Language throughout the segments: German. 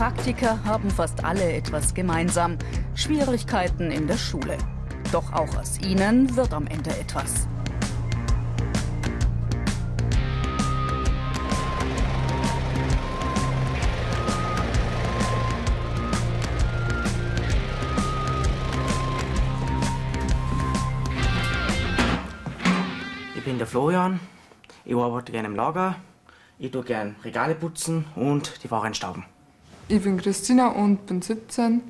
Fachpraktiker haben fast alle etwas gemeinsam. Schwierigkeiten in der Schule. Doch auch aus ihnen wird am Ende etwas. Ich bin der Florian, ich arbeite gerne im Lager, ich tue gerne Regale putzen und die Waren stauben. Ich bin Christina und bin 17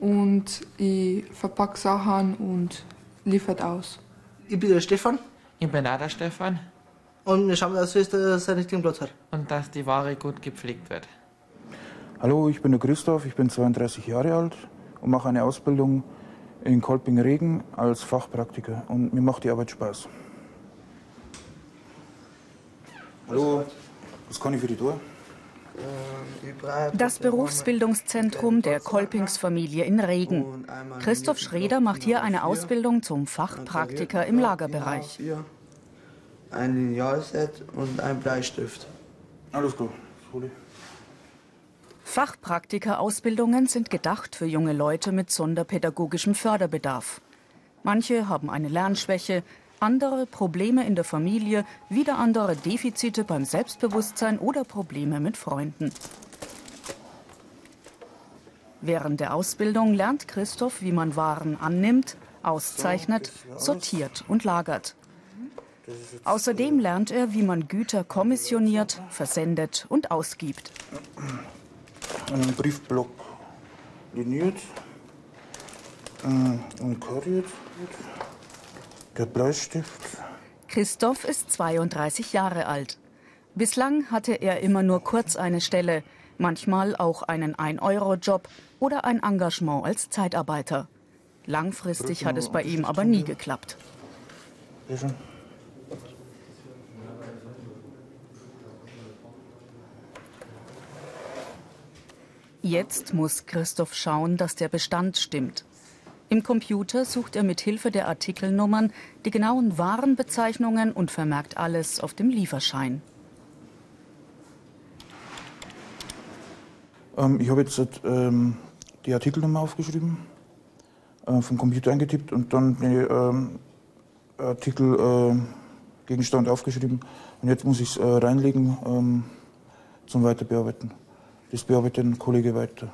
und ich verpacke Sachen und liefert aus. Ich bin der Stefan Ich bin auch der Stefan und wir schauen, dass er seinen richtigen Platz hat. und dass die Ware gut gepflegt wird. Hallo, ich bin der Christoph, ich bin 32 Jahre alt und mache eine Ausbildung in Kolping-Regen als Fachpraktiker und mir macht die Arbeit Spaß. Hallo, was kann ich für die tun? Das Berufsbildungszentrum der Kolpingsfamilie in Regen. Christoph Schreder macht hier eine Ausbildung zum Fachpraktiker im Lagerbereich. Ein Linealset und ein Bleistift. Alles ich. Fachpraktika-Ausbildungen sind gedacht für junge Leute mit sonderpädagogischem Förderbedarf. Manche haben eine Lernschwäche, andere Probleme in der Familie, wieder andere Defizite beim Selbstbewusstsein oder Probleme mit Freunden. Während der Ausbildung lernt Christoph, wie man Waren annimmt, auszeichnet, sortiert und lagert. Außerdem lernt er, wie man Güter kommissioniert, versendet und ausgibt. Einen Briefblock liniert äh, und kariert. Der Bleistift. Christoph ist 32 Jahre alt. Bislang hatte er immer nur kurz eine Stelle, manchmal auch einen 1-Euro-Job oder ein Engagement als Zeitarbeiter. Langfristig hat es bei ihm aber nie geklappt. Jetzt muss Christoph schauen, dass der Bestand stimmt. Im Computer sucht er mit Hilfe der Artikelnummern die genauen Warenbezeichnungen und vermerkt alles auf dem Lieferschein. Ähm, ich habe jetzt ähm, die Artikelnummer aufgeschrieben, äh, vom Computer eingetippt und dann den ähm, Artikel, äh, Gegenstand aufgeschrieben. Und jetzt muss ich es äh, reinlegen ähm, zum Weiterbearbeiten. Das bearbeitet ein Kollege weiter.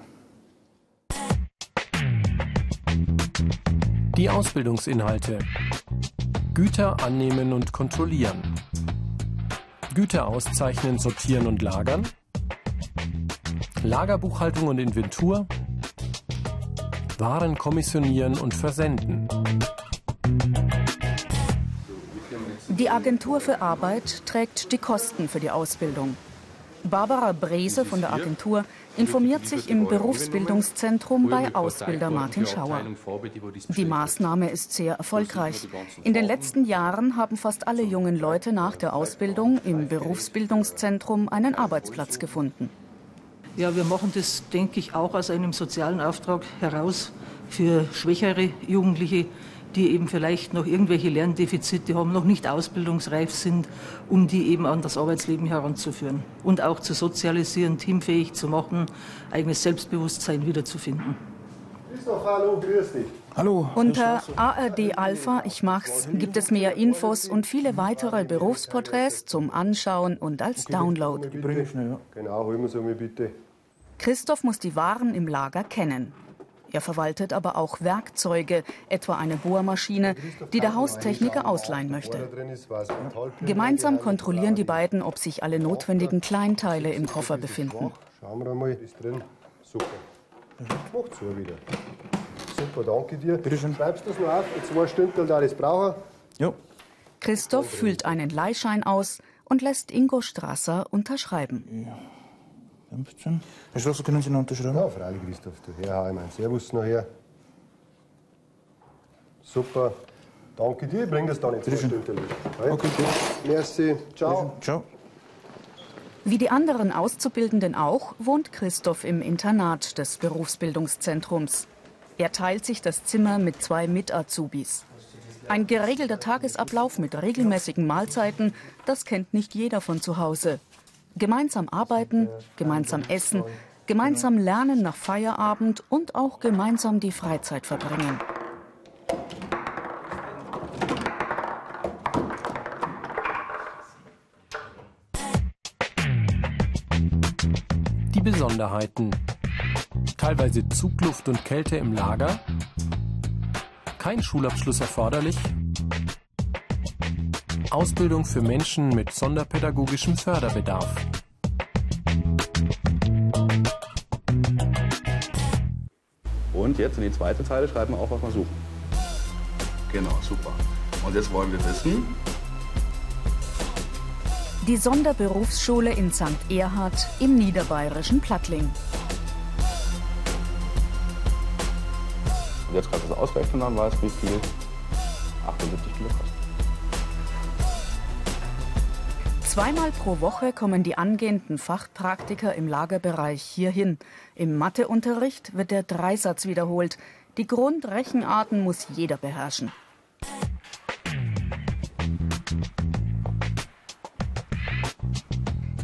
Die Ausbildungsinhalte. Güter annehmen und kontrollieren. Güter auszeichnen, sortieren und lagern. Lagerbuchhaltung und Inventur. Waren kommissionieren und versenden. Die Agentur für Arbeit trägt die Kosten für die Ausbildung. Barbara Brese von der Agentur informiert sich im Berufsbildungszentrum bei Ausbilder Martin Schauer. Die Maßnahme ist sehr erfolgreich. In den letzten Jahren haben fast alle jungen Leute nach der Ausbildung im Berufsbildungszentrum einen Arbeitsplatz gefunden. Ja, wir machen das, denke ich, auch aus einem sozialen Auftrag heraus für schwächere Jugendliche, die eben vielleicht noch irgendwelche Lerndefizite haben, noch nicht ausbildungsreif sind, um die eben an das Arbeitsleben heranzuführen und auch zu sozialisieren, teamfähig zu machen, eigenes Selbstbewusstsein wiederzufinden. Christoph, hallo, grüß dich. Hallo. Unter ARD Alpha Ich mach's gibt es mehr Infos und viele weitere Berufsporträts zum Anschauen und als Download. Die bringe ich schnell, ja. Genau, holen wir sie mal bitte. Christoph muss die Waren im Lager kennen. Er verwaltet aber auch Werkzeuge, etwa eine Bohrmaschine, die der Haustechniker ausleihen möchte. Gemeinsam kontrollieren die beiden, ob sich alle notwendigen Kleinteile im Koffer befinden. Schauen wir mal, ist drin. Super. Macht so wieder. Super, danke dir. Bitte schön. Schreibst du das noch auf? In zwei Stunden da das brauchen. Ja. Christoph füllt einen Leihschein aus und lässt Ingo Strasser unterschreiben. 15. Herr Schlosser, können Sie noch unterschreiben? Ja, freilich, Christoph. Du Herr Heimann. Servus noch her. Super. Danke dir. Ich bring das dann zwei Bitte schön. Stunden. Okay, gut. Merci. Ciao. Ciao. Wie die anderen Auszubildenden auch, wohnt Christoph im Internat des Berufsbildungszentrums. Er teilt sich das Zimmer mit zwei Mit-Azubis. Ein geregelter Tagesablauf mit regelmäßigen Mahlzeiten, das kennt nicht jeder von zu Hause. Gemeinsam arbeiten, gemeinsam essen, gemeinsam lernen nach Feierabend und auch gemeinsam die Freizeit verbringen. Die Besonderheiten. Teilweise Zugluft und Kälte im Lager. Kein Schulabschluss erforderlich. Ausbildung für Menschen mit sonderpädagogischem Förderbedarf. Und jetzt in die zweite Zeile schreiben wir auf, was wir suchen. Genau, super. Und jetzt wollen wir wissen, Die Sonderberufsschule in St. Erhard im niederbayerischen Plattling. und jetzt kannst du es ausrechnen, dann weißt du, wie viel 78 Kilo kostet. Zweimal pro Woche kommen die angehenden Fachpraktiker im Lagerbereich hierhin. Im Matheunterricht wird der Dreisatz wiederholt. Die Grundrechenarten muss jeder beherrschen.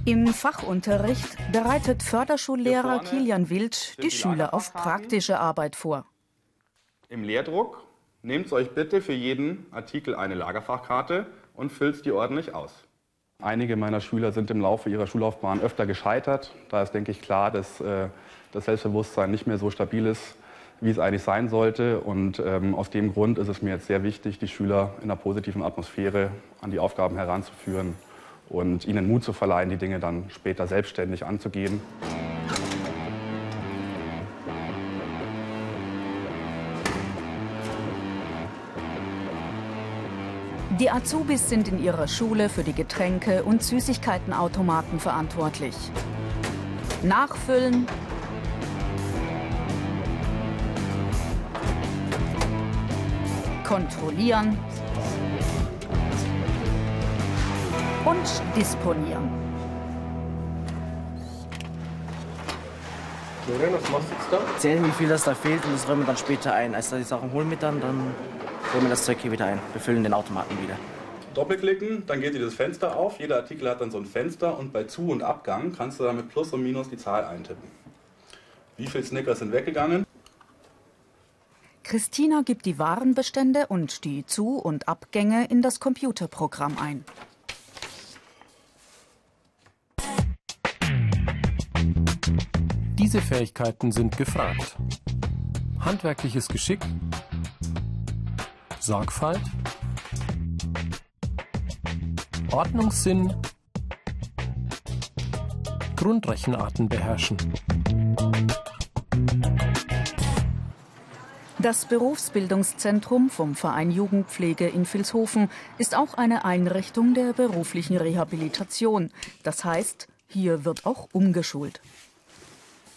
Im Fachunterricht bereitet Förderschullehrer Kilian Wild die Schüler auf praktische Arbeit vor. Im Leerdruck nehmt euch bitte für jeden Artikel eine Lagerfachkarte und füllt die ordentlich aus. Einige meiner Schüler sind im Laufe ihrer Schullaufbahn öfter gescheitert. Da ist, denke ich, klar, dass äh, das Selbstbewusstsein nicht mehr so stabil ist, wie es eigentlich sein sollte. Und ähm, aus dem Grund ist es mir jetzt sehr wichtig, die Schüler in einer positiven Atmosphäre an die Aufgaben heranzuführen und ihnen Mut zu verleihen, die Dinge dann später selbstständig anzugehen. Die Azubis sind in ihrer Schule für die Getränke- und Süßigkeitenautomaten verantwortlich. Nachfüllen, kontrollieren und disponieren. Florian, was machst du jetzt da? Zählen, wie viel das da fehlt und das räumen wir dann später ein. Als wir die Sachen holen mit dann, dann räumen wir das Zeug hier wieder ein. Befüllen den Automaten wieder. Doppelklicken, dann geht dieses Fenster auf. Jeder Artikel hat dann so ein Fenster und bei Zu- und Abgang kannst du dann mit Plus und Minus die Zahl eintippen. Wie viele Snickers sind weggegangen? Christina gibt die Warenbestände und die Zu- und Abgänge in das Computerprogramm ein. Diese Fähigkeiten sind gefragt. Handwerkliches Geschick, Sorgfalt, Ordnungssinn, Grundrechenarten beherrschen. Das Berufsbildungszentrum vom Verein Jugendpflege in Vilshofen ist auch eine Einrichtung der beruflichen Rehabilitation. Das heißt, hier wird auch umgeschult.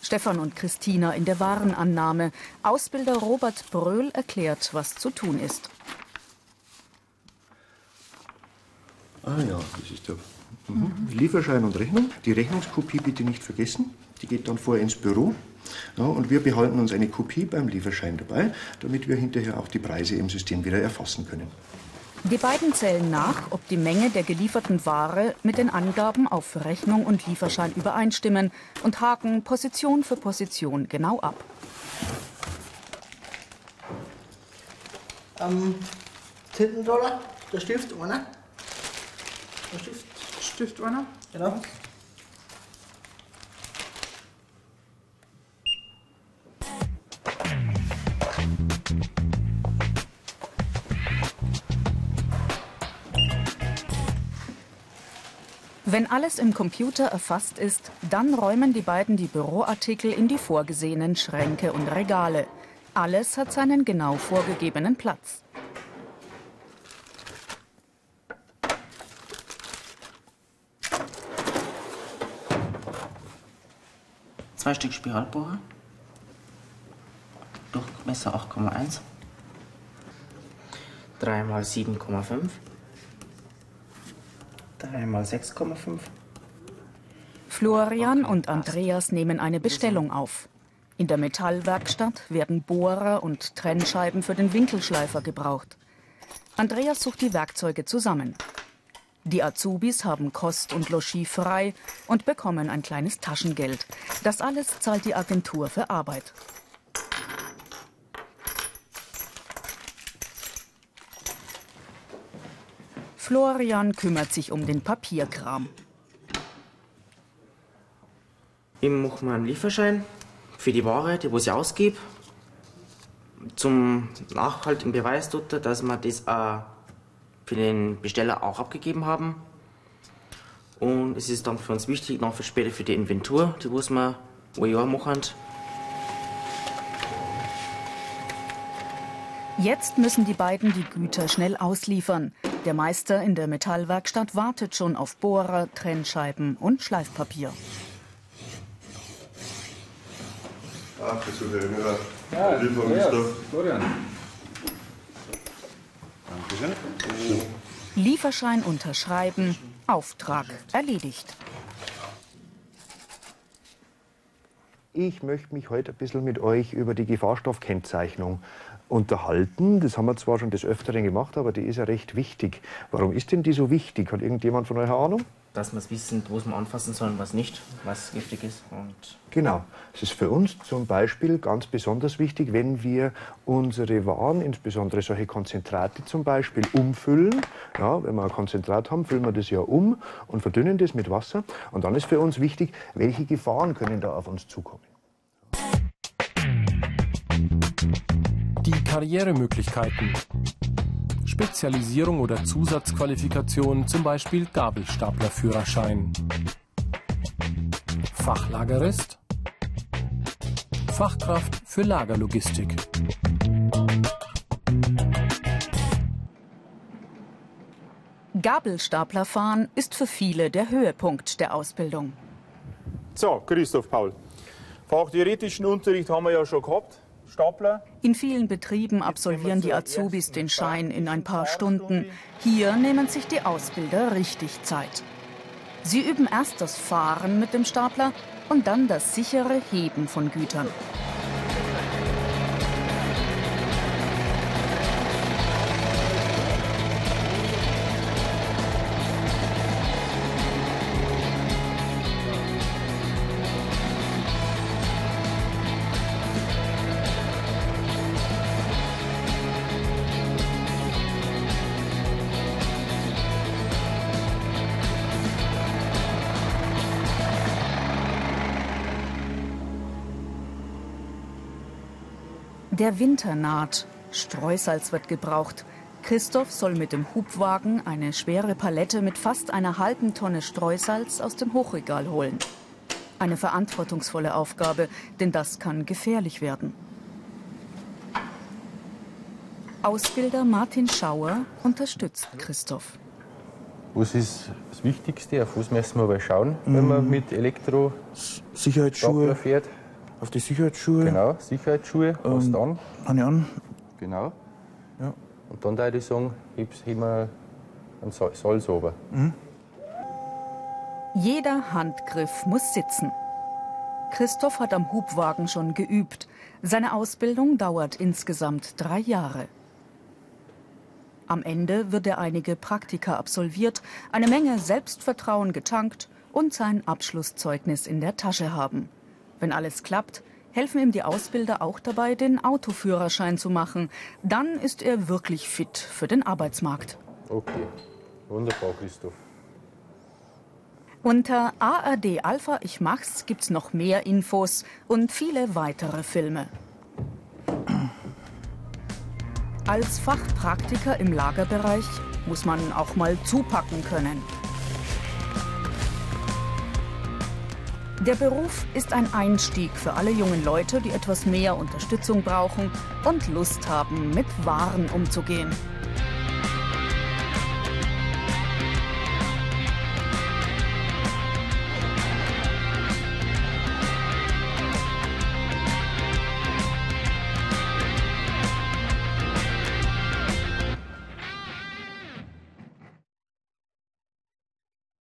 Stefan und Christina in der Warenannahme. Ausbilder Robert Bröhl erklärt, was zu tun ist. Ah ja, das ist der mhm. Lieferschein und Rechnung. Die Rechnungskopie bitte nicht vergessen. Die geht dann vorher ins Büro. Ja, und wir behalten uns eine Kopie beim Lieferschein dabei, damit wir hinterher auch die Preise im System wieder erfassen können. Die beiden zählen nach, ob die Menge der gelieferten Ware mit den Angaben auf Rechnung und Lieferschein übereinstimmen und haken Position für Position genau ab. Ähm, Tintendollar, der Stift, einer. Der Stift. Stift einer? Genau. Wenn alles im Computer erfasst ist, dann räumen die beiden die Büroartikel in die vorgesehenen Schränke und Regale. Alles hat seinen genau vorgegebenen Platz. Zwei Stück Spiralbohrer. Durchmesser 8,1. 3 mal 7,5. 3 mal 6,5. Florian und Andreas nehmen eine Bestellung auf. In der Metallwerkstatt werden Bohrer und Trennscheiben für den Winkelschleifer gebraucht. Andreas sucht die Werkzeuge zusammen. Die Azubis haben Kost und Logis frei und bekommen ein kleines Taschengeld. Das alles zahlt die Agentur für Arbeit. Florian kümmert sich um den Papierkram. Ich mache mir einen Lieferschein für die Ware, die was ich ausgebe. Zum nachhaltigen Beweis tut, dass wir das äh, für den Besteller auch abgegeben haben. Und es ist dann für uns wichtig, noch für später für die Inventur, die wir ein Jahr machen. Jetzt müssen die beiden die Güter schnell ausliefern. Der Meister in der Metallwerkstatt wartet schon auf Bohrer, Trennscheiben und Schleifpapier. Ach, das ist der Jüngere. Ja, Liefermister. Florian. Dankeschön. Lieferschein unterschreiben, Auftrag erledigt. Ich möchte mich heute ein bisschen mit euch über die Gefahrstoffkennzeichnung unterhalten. Das haben wir zwar schon des Öfteren gemacht, aber die ist ja recht wichtig. Warum ist denn die so wichtig? Hat irgendjemand von euch eine Ahnung? Dass wir es wissen, wo wir anfassen sollen, was nicht, was giftig ist. Und Genau. Es ist für uns zum Beispiel ganz besonders wichtig, wenn wir unsere Waren, insbesondere solche Konzentrate zum Beispiel, umfüllen. Ja, wenn wir ein Konzentrat haben, füllen wir das ja um und verdünnen das mit Wasser. Und dann ist für uns wichtig, welche Gefahren können da auf uns zukommen. Karrieremöglichkeiten. Spezialisierung oder Zusatzqualifikation, zum Beispiel Gabelstaplerführerschein. Fachlagerist. Fachkraft für Lagerlogistik. Gabelstaplerfahren ist für viele der Höhepunkt der Ausbildung. So, Christoph Paul. Fachtheoretischen Unterricht haben wir ja schon gehabt. In vielen Betrieben absolvieren die Azubis den Schein in ein paar Stunden. Hier nehmen sich die Ausbilder richtig Zeit. Sie üben erst das Fahren mit dem Stapler und dann das sichere Heben von Gütern. Der Winter naht. Streusalz wird gebraucht. Christoph soll mit dem Hubwagen eine schwere Palette mit fast einer halben Tonne Streusalz aus dem Hochregal holen. Eine verantwortungsvolle Aufgabe, denn das kann gefährlich werden. Ausbilder Martin Schauer unterstützt Christoph. Was ist das Wichtigste? Auf was müssen wir aber schauen, wenn man mit Elektro Sicherheitsschuhe. Fährt? Auf die Sicherheitsschuhe. Genau, Sicherheitsschuhe. Was Ähm, dann? Habe ich an. Genau. Ja. Und dann würde ich sagen, heb's- wir einen Sal- Salz runter. Mhm. Jeder Handgriff muss sitzen. Christoph hat am Hubwagen schon geübt. Seine Ausbildung dauert insgesamt drei Jahre. Am Ende wird er einige Praktika absolviert, eine Menge Selbstvertrauen getankt und sein Abschlusszeugnis in der Tasche haben. Wenn alles klappt, helfen ihm die Ausbilder auch dabei, den Autoführerschein zu machen. Dann ist er wirklich fit für den Arbeitsmarkt. Okay, wunderbar, Christoph. Unter ARD Alpha Ich Mach's gibt's noch mehr Infos und viele weitere Filme. Als Fachpraktiker im Lagerbereich muss man auch mal zupacken können. Der Beruf ist ein Einstieg für alle jungen Leute, die etwas mehr Unterstützung brauchen und Lust haben, mit Waren umzugehen.